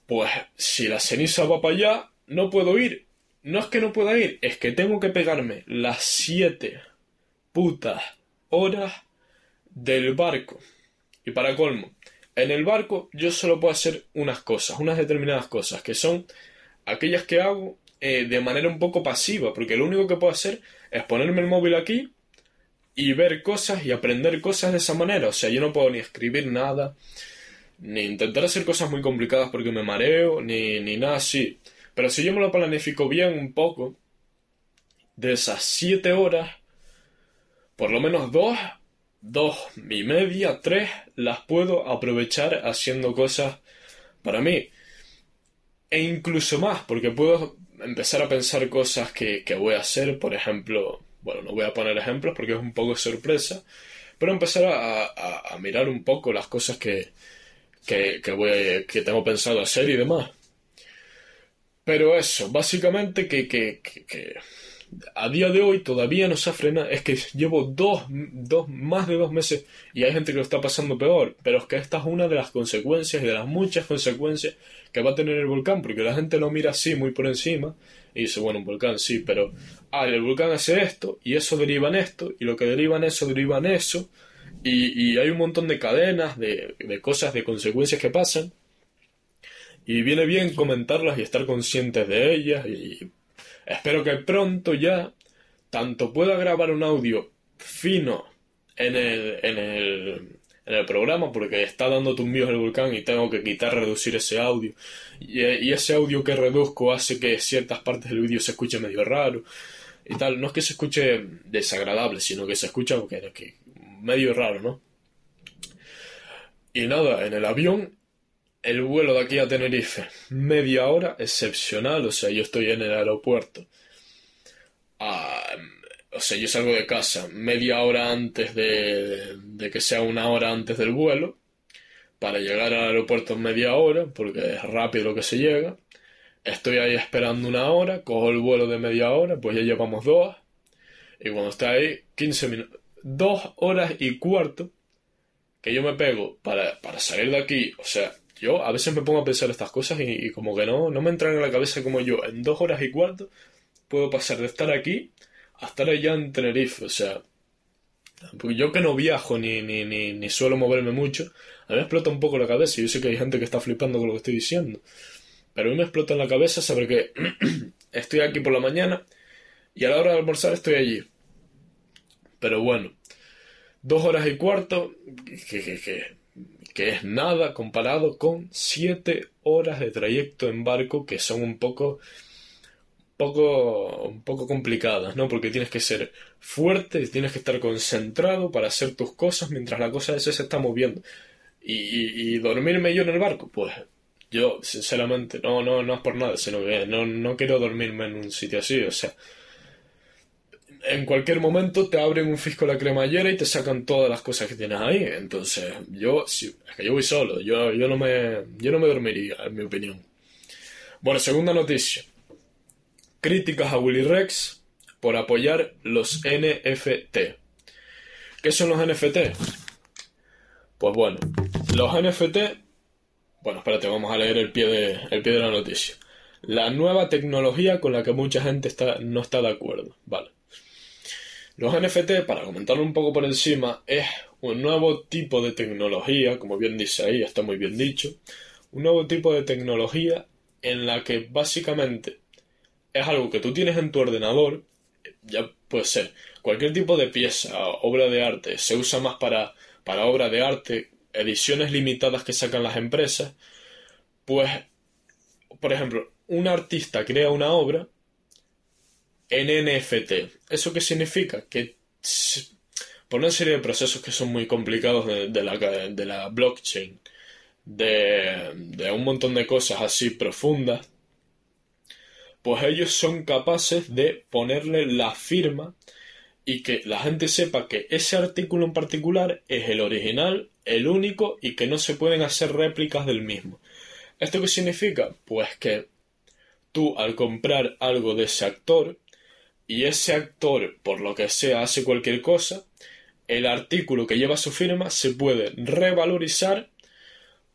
pues si la ceniza va para allá, no puedo ir. No es que no pueda ir, es que tengo que pegarme las siete putas horas del barco. Y para colmo, en el barco yo solo puedo hacer unas cosas, unas determinadas cosas, que son aquellas que hago eh, de manera un poco pasiva, porque lo único que puedo hacer es ponerme el móvil aquí y ver cosas y aprender cosas de esa manera. O sea, yo no puedo ni escribir nada, ni intentar hacer cosas muy complicadas porque me mareo, ni, ni nada así. Pero si yo me lo planifico bien un poco, de esas siete horas, por lo menos dos, dos y media, tres, las puedo aprovechar haciendo cosas para mí. E incluso más, porque puedo empezar a pensar cosas que, que voy a hacer, por ejemplo, bueno, no voy a poner ejemplos porque es un poco sorpresa, pero empezar a, mirar un poco las cosas que, que, voy, que tengo pensado hacer y demás. Pero eso, básicamente que, que, que, a día de hoy todavía no se ha frenado. Es que llevo dos, dos, más de dos meses y hay gente que lo está pasando peor. Pero es que esta es una de las consecuencias y de las muchas consecuencias que va a tener el volcán, porque la gente lo mira así, muy por encima, y dice, bueno, un volcán sí, pero, ah, el volcán hace esto, y eso deriva en esto, y lo que deriva en eso deriva en eso, y, y hay un montón de cadenas, de, de cosas, de consecuencias que pasan, y viene bien comentarlas y estar conscientes de ellas, y espero que pronto ya, tanto pueda grabar un audio fino en el, en el en el programa porque está dando tumbidos el volcán y tengo que quitar, reducir ese audio. Y, ese audio que reduzco hace que ciertas partes del vídeo se escuche medio raro y tal. No es que se escuche desagradable, sino que se escucha que, que medio raro, ¿no? Y nada, en el avión, el vuelo de aquí a Tenerife, media hora, excepcional, o sea, yo estoy en el aeropuerto. Ah, o sea, yo salgo de casa media hora antes de, que sea una hora antes del vuelo, para llegar al aeropuerto en media hora, porque es rápido lo que se llega. Estoy ahí esperando una hora, cojo el vuelo de media hora, pues ya llevamos dos. Y cuando está ahí, 15 minutos, dos horas y cuarto que yo me pego para, para salir de aquí. O sea, yo a veces me pongo a pensar estas cosas y, como que no, no me entran en la cabeza como yo. En dos horas y cuarto puedo pasar de estar aquí a estar allá en Tenerife, o sea, yo que no viajo ni, ni, ni, ni, suelo moverme mucho, a mí me explota un poco la cabeza yo sé que hay gente que está flipando con lo que estoy diciendo, pero a mí me explota en la cabeza saber que estoy aquí por la mañana y a la hora de almorzar estoy allí. Pero bueno, dos horas y cuarto, que, que, que es nada comparado con siete horas de trayecto en barco que son un poco poco, un poco complicadas, ¿no? Porque tienes que ser fuerte, tienes que estar concentrado para hacer tus cosas mientras la cosa esa se está moviendo. Y, y, dormirme yo en el barco, pues yo, sinceramente, no, no, no es por nada, sino que no, no quiero dormirme en un sitio así, o sea, en cualquier momento te abren un fisco la cremallera y te sacan todas las cosas que tienes ahí. Entonces, yo, es que yo voy solo, yo, yo, no me, yo no me dormiría, en mi opinión. Bueno, segunda noticia críticas a Willy Rex por apoyar los NFT. ¿Qué son los NFT? Pues bueno, los NFT. Bueno, espérate, vamos a leer el pie de, el pie de la noticia. La nueva tecnología con la que mucha gente está, no está de acuerdo. Vale. Los NFT, para comentarlo un poco por encima, es un nuevo tipo de tecnología, como bien dice ahí, está muy bien dicho, un nuevo tipo de tecnología en la que básicamente es algo que tú tienes en tu ordenador, ya puede ser cualquier tipo de pieza, obra de arte, se usa más para, para obra de arte, ediciones limitadas que sacan las empresas, pues, por ejemplo, un artista crea una obra en NFT. ¿Eso qué significa? Que por una serie de procesos que son muy complicados de, la, de la blockchain, de, de un montón de cosas así profundas, pues ellos son capaces de ponerle la firma y que la gente sepa que ese artículo en particular es el original, el único y que no se pueden hacer réplicas del mismo. ¿Esto qué significa? Pues que tú al comprar algo de ese actor y ese actor por lo que sea hace cualquier cosa, el artículo que lleva su firma se puede revalorizar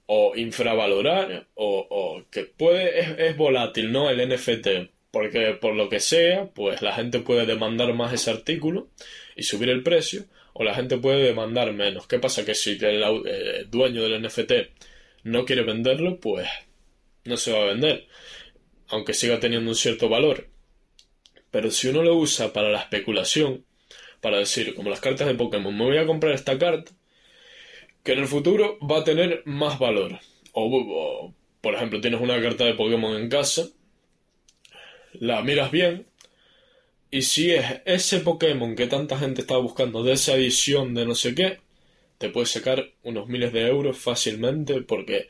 o infravalorar o, que puede es, volátil, ¿no? El NFT. Porque por lo que sea, pues la gente puede demandar más ese artículo y subir el precio, o la gente puede demandar menos. ¿Qué pasa? Que si el, eh, dueño del NFT no quiere venderlo, pues no se va a vender, aunque siga teniendo un cierto valor. Pero si uno lo usa para la especulación, para decir, como las cartas de Pokémon, me voy a comprar esta carta, que en el futuro va a tener más valor. O, por ejemplo, tienes una carta de Pokémon en casa, la miras bien, y si es ese Pokémon que tanta gente está buscando de esa edición de no sé qué, te puedes sacar unos miles de euros fácilmente porque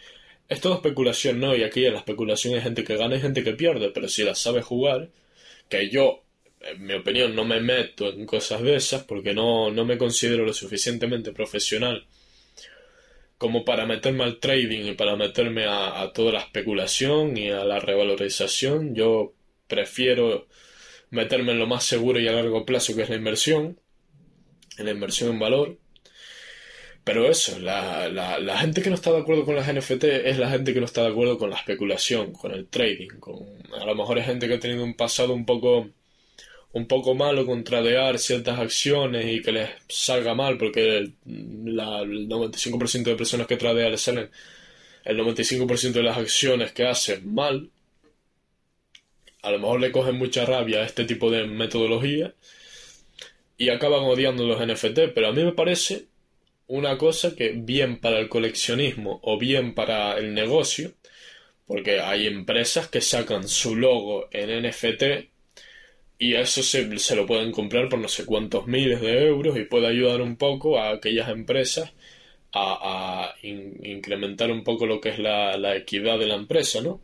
es todo especulación, ¿no? Y aquí en la especulación hay gente que gana y gente que pierde, pero si la sabe jugar, que yo, en mi opinión, no me meto en cosas de esas porque no, no me considero lo suficientemente profesional como para meterme al trading y para meterme a, a toda la especulación y a la revalorización. Yo prefiero meterme en lo más seguro y a largo plazo que es la inversión, en la inversión en valor. Pero eso, la, la, la, gente que no está de acuerdo con las NFT es la gente que no está de acuerdo con la especulación, con el trading, con a lo mejor es gente que ha tenido un pasado un poco un poco malo con tradear ciertas acciones y que les salga mal porque el, la, el 95% de personas que tradean les salen el 95% de las acciones que hacen mal a lo mejor le cogen mucha rabia a este tipo de metodología y acaban odiando los NFT, pero a mí me parece una cosa que bien para el coleccionismo o bien para el negocio, porque hay empresas que sacan su logo en NFT y eso se, se lo pueden comprar por no sé cuántos miles de euros y puede ayudar un poco a aquellas empresas a, incrementar un poco lo que es la, la equidad de la empresa, ¿no?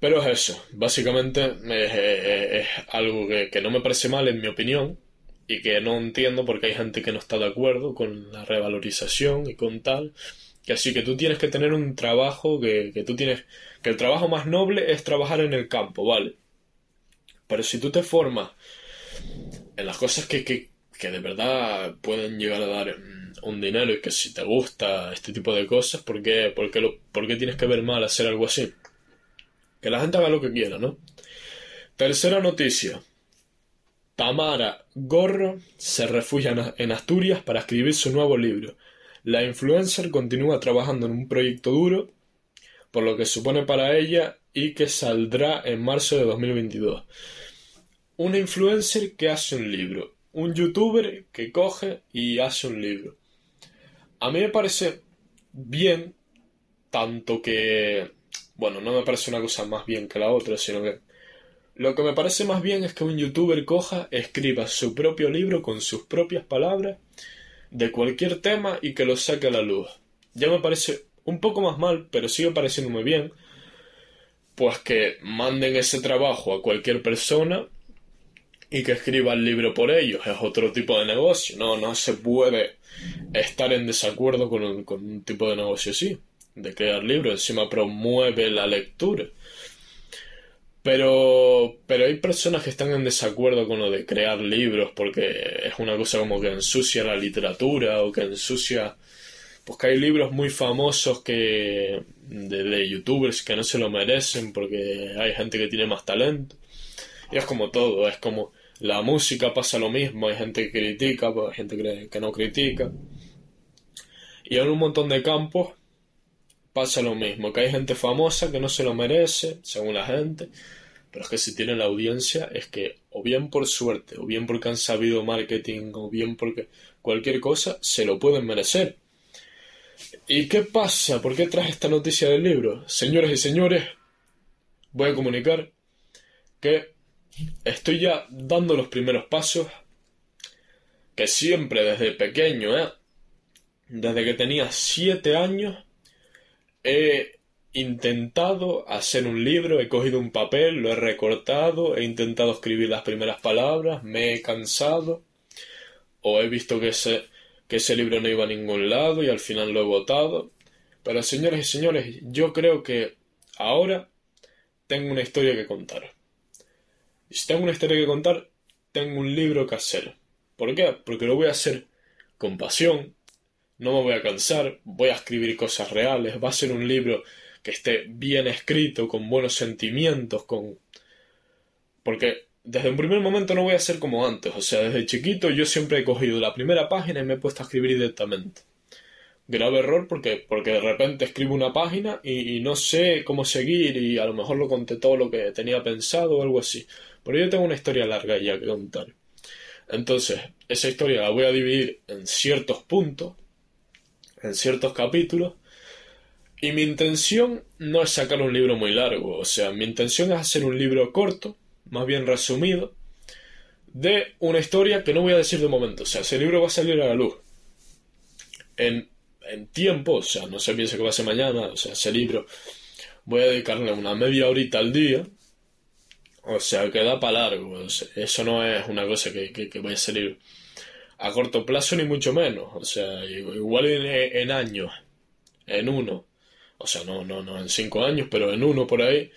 Pero es eso, básicamente es, algo que, no me parece mal en mi opinión y que no entiendo porque hay gente que no está de acuerdo con la revalorización y con tal. Que así que tú tienes que tener un trabajo que, que tú tienes, que el trabajo más noble es trabajar en el campo, ¿vale? Pero si tú te formas en las cosas que, que, que de verdad pueden llegar a dar mm, un dinero y que si te gusta este tipo de cosas, ¿por qué, por qué, lo, por qué tienes que ver mal hacer algo así? Que la gente haga lo que quiera, ¿no? Tercera noticia. Tamara Gorro se refugia en Asturias para escribir su nuevo libro. La influencer continúa trabajando en un proyecto duro, por lo que supone para ella y que saldrá en marzo de 2022. Una influencer que hace un libro. Un youtuber que coge y hace un libro. A mí me parece bien, tanto que bueno, no me parece una cosa más bien que la otra, sino que lo que me parece más bien es que un youtuber coja, escriba su propio libro con sus propias palabras de cualquier tema y que lo saque a la luz. Ya me parece un poco más mal, pero sigue pareciéndome bien, pues que manden ese trabajo a cualquier persona y que escriba el libro por ellos. Es otro tipo de negocio. No, no se puede estar en desacuerdo con un, con un tipo de negocio así de crear libros, encima promueve la lectura. Pero, pero hay personas que están en desacuerdo con lo de crear libros porque es una cosa como que ensucia la literatura o que ensucia... Pues que hay libros muy famosos que de, de youtubers que no se lo merecen porque hay gente que tiene más talento. Y es como todo, es como la música pasa lo mismo, hay gente que critica, pues hay gente que no critica. Y en un montón de campos pasa lo mismo, que hay gente famosa que no se lo merece, según la gente, pero es que si tienen la audiencia es que o bien por suerte, o bien porque han sabido marketing, o bien porque cualquier cosa, se lo pueden merecer. ¿Y qué pasa? ¿Por qué traje esta noticia del libro? Señores y señores, voy a comunicar que estoy ya dando los primeros pasos que siempre desde pequeño, ¿eh? desde que tenía siete años, he intentado hacer un libro, he cogido un papel, lo he recortado, he intentado escribir las primeras palabras, me he cansado, o he visto que ese, que ese libro no iba a ningún lado y al final lo he votado. Pero señores y señores, yo creo que ahora tengo una historia que contar. Y si tengo una historia que contar, tengo un libro que hacer. ¿Por qué? Porque lo voy a hacer con pasión, no me voy a cansar, voy a escribir cosas reales, va a ser un libro que esté bien escrito, con buenos sentimientos, con... Porque desde un primer momento no voy a ser como antes, o sea, desde chiquito yo siempre he cogido la primera página y me he puesto a escribir directamente. Grave error porque, porque de repente escribo una página y, y, no sé cómo seguir y a lo mejor lo conté todo lo que tenía pensado o algo así. Pero yo tengo una historia larga ya que contar. Entonces, esa historia la voy a dividir en ciertos puntos, en ciertos capítulos, y mi intención no es sacar un libro muy largo, o sea, mi intención es hacer un libro corto, más bien resumido, de una historia que no voy a decir de momento. O sea, ese libro va a salir a la luz. En, en tiempo, o sea, no se piense que va a ser mañana, o sea, ese libro voy a dedicarle una media horita al día, o sea, que da para largo, eso no es una cosa que, que, que, vaya a salir a corto plazo ni mucho menos, o sea, igual en, años, en uno, o sea, no, no, no en cinco años, pero en uno por ahí,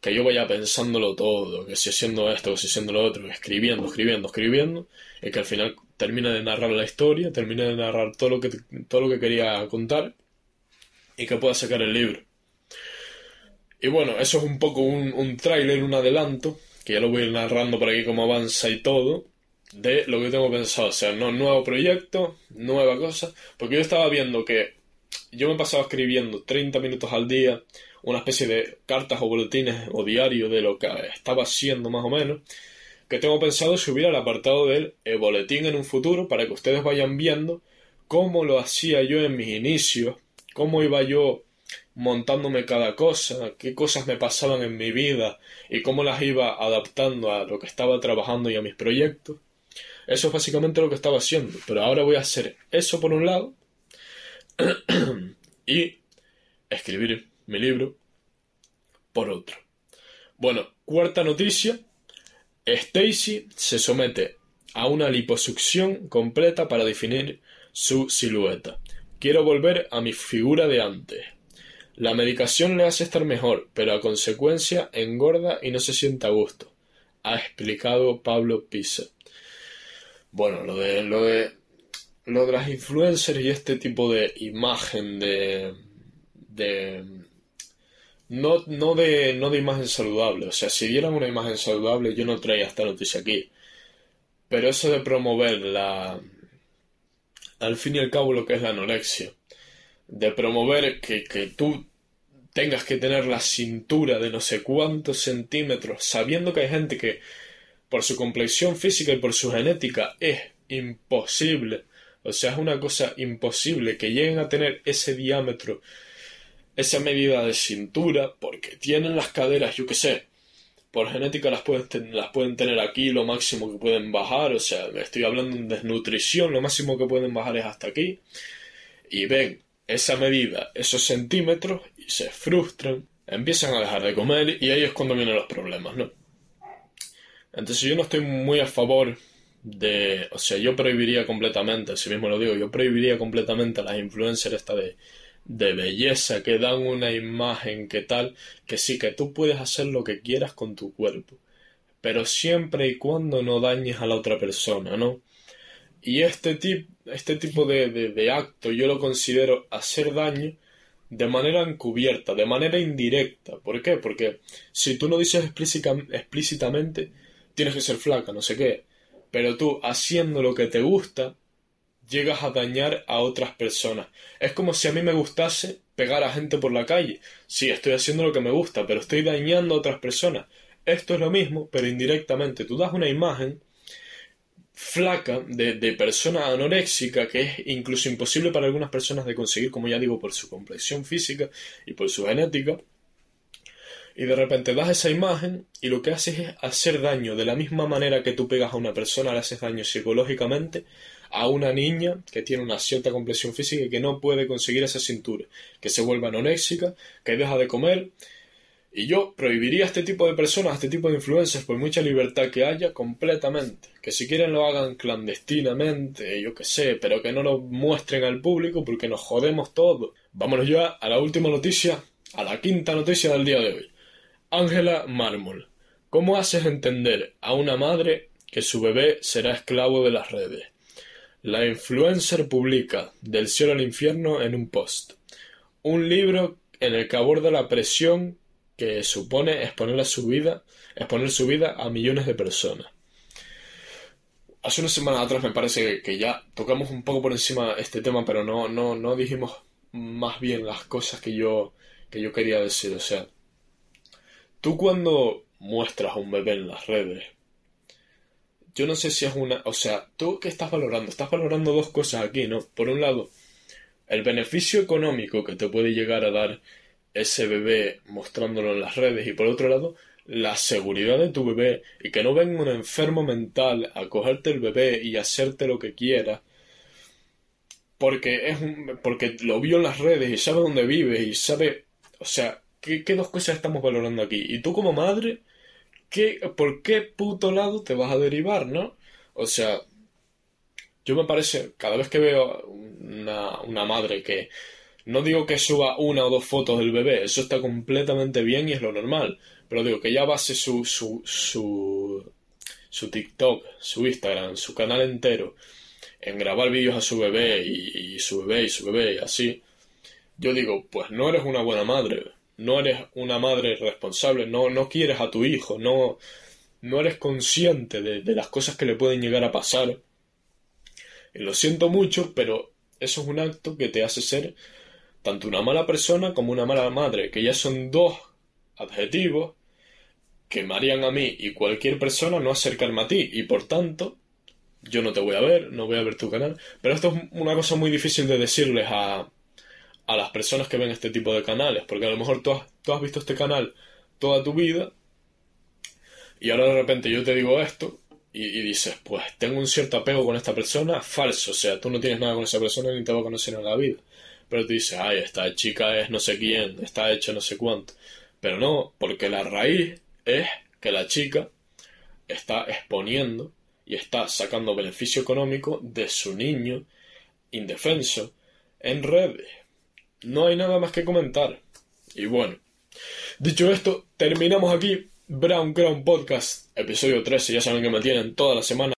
que yo vaya pensándolo todo, que si haciendo esto, que si haciendo lo otro, escribiendo, escribiendo, escribiendo, y que al final termine de narrar la historia, termine de narrar todo lo que, todo lo que quería contar, y que pueda sacar el libro. Y bueno, eso es un poco un, un tráiler, un adelanto, que ya lo voy narrando por aquí como avanza y todo, de lo que tengo pensado. O sea, no, nuevo proyecto, nueva cosa, porque yo estaba viendo que yo me pasaba escribiendo 30 minutos al día, una especie de cartas o boletines o diario de lo que estaba haciendo más o menos, que tengo pensado subir al apartado del boletín en un futuro para que ustedes vayan viendo cómo lo hacía yo en mis inicios, cómo iba yo montándome cada cosa, qué cosas me pasaban en mi vida y cómo las iba adaptando a lo que estaba trabajando y a mis proyectos. Eso es básicamente lo que estaba haciendo, pero ahora voy a hacer eso por un lado y escribir mi libro por otro. Bueno, cuarta noticia. Stacy se somete a una liposucción completa para definir su silueta. Quiero volver a mi figura de antes. La medicación le hace estar mejor, pero a consecuencia engorda y no se siente a gusto, ha explicado Pablo Pisa. Bueno, lo de, lo de lo de las influencers y este tipo de imagen de. de. No, no, de, no de imagen saludable. O sea, si dieran una imagen saludable, yo no traía esta noticia aquí. Pero eso de promover la. Al fin y al cabo, lo que es la anorexia. De promover que, que tú tengas que tener la cintura de no sé cuántos centímetros, sabiendo que hay gente que, por su complexión física y por su genética, es imposible o sea, es una cosa imposible que lleguen a tener ese diámetro, esa medida de cintura, porque tienen las caderas, yo qué sé, por genética las pueden, las pueden tener aquí, lo máximo que pueden bajar, o sea, estoy hablando de desnutrición, lo máximo que pueden bajar es hasta aquí, y ven esa medida, esos centímetros, y se frustran, empiezan a dejar de comer, y ahí es cuando vienen los problemas, ¿no? Entonces yo no estoy muy a favor de, o sea, yo prohibiría completamente, así mismo lo digo, yo prohibiría completamente a las influencers esta de, de belleza que dan una imagen que tal, que sí que tú puedes hacer lo que quieras con tu cuerpo, pero siempre y cuando no dañes a la otra persona, ¿no? Y este, tip, este tipo de, de, de acto yo lo considero hacer daño de manera encubierta, de manera indirecta. ¿Por qué? Porque si tú no dices explícitamente, tienes que ser flaca, no sé qué, pero tú haciendo lo que te gusta, llegas a dañar a otras personas. Es como si a mí me gustase pegar a gente por la calle. Sí, estoy haciendo lo que me gusta, pero estoy dañando a otras personas. Esto es lo mismo, pero indirectamente. Tú das una imagen flaca de, de, persona anoréxica que es incluso imposible para algunas personas de conseguir, como ya digo, por su complexión física y por su genética y de repente das esa imagen y lo que haces es hacer daño de la misma manera que tú pegas a una persona, le haces daño psicológicamente a una niña que tiene una cierta complexión física y que no puede conseguir esa cintura, que se vuelve anoréxica, que deja de comer. Y yo prohibiría a este tipo de personas, a este tipo de influencers, por mucha libertad que haya, completamente. Que si quieren lo hagan clandestinamente, yo qué sé, pero que no lo muestren al público porque nos jodemos todo. Vámonos ya a la última noticia, a la quinta noticia del día de hoy. Ángela Mármol. ¿Cómo haces entender a una madre que su bebé será esclavo de las redes? La influencer publica Del cielo al infierno en un post. Un libro en el que aborda la presión que supone exponer su vida, exponer su vida a millones de personas. Hace unas semanas atrás me parece que ya tocamos un poco por encima este tema, pero no, no, no dijimos más bien las cosas que yo, que yo quería decir. O sea, Tú cuando muestras a un bebé en las redes, yo no sé si es una... O sea, ¿tú qué estás valorando? Estás valorando dos cosas aquí, ¿no? Por un lado, el beneficio económico que te puede llegar a dar ese bebé mostrándolo en las redes y por otro lado, la seguridad de tu bebé y que no venga un enfermo mental a cogerte el bebé y hacerte lo que quiera porque es un, porque lo vio en las redes y sabe dónde vive y sabe, o sea, ¿Qué, dos cosas estamos valorando aquí? Y tú como madre, ¿qué, ¿por qué puto lado te vas a derivar, no? O sea, yo me parece, cada vez que veo una, una madre que no digo que suba una o dos fotos del bebé, eso está completamente bien y es lo normal. Pero digo que ya base su, su, su, su TikTok, su Instagram, su canal entero en grabar vídeos a su bebé y, su bebé y su bebé y así. Yo digo, pues no eres una buena madre no eres una madre responsable, no, no quieres a tu hijo, no, no eres consciente de, de las cosas que le pueden llegar a pasar. Y lo siento mucho, pero eso es un acto que te hace ser tanto una mala persona como una mala madre, que ya son dos adjetivos que me harían a mí y cualquier persona no acercarme a ti, y por tanto, yo no te voy a ver, no voy a ver tu canal, pero esto es una cosa muy difícil de decirles a, a las personas que ven este tipo de canales, porque a lo mejor tú has, visto este canal toda tu vida y ahora de repente yo te digo esto y, dices, pues tengo un cierto apego con esta persona, falso, o sea, tú no tienes nada con esa persona ni te va a conocer en la vida, pero tú dices, ay, esta chica es no sé quién, está hecha no sé cuánto, pero no, porque la raíz es que la chica está exponiendo y está sacando beneficio económico de su niño indefenso en redes. No hay nada más que comentar. Y bueno, dicho esto, terminamos aquí Brown Crown Podcast, episodio 13. Ya saben que me tienen toda la semana.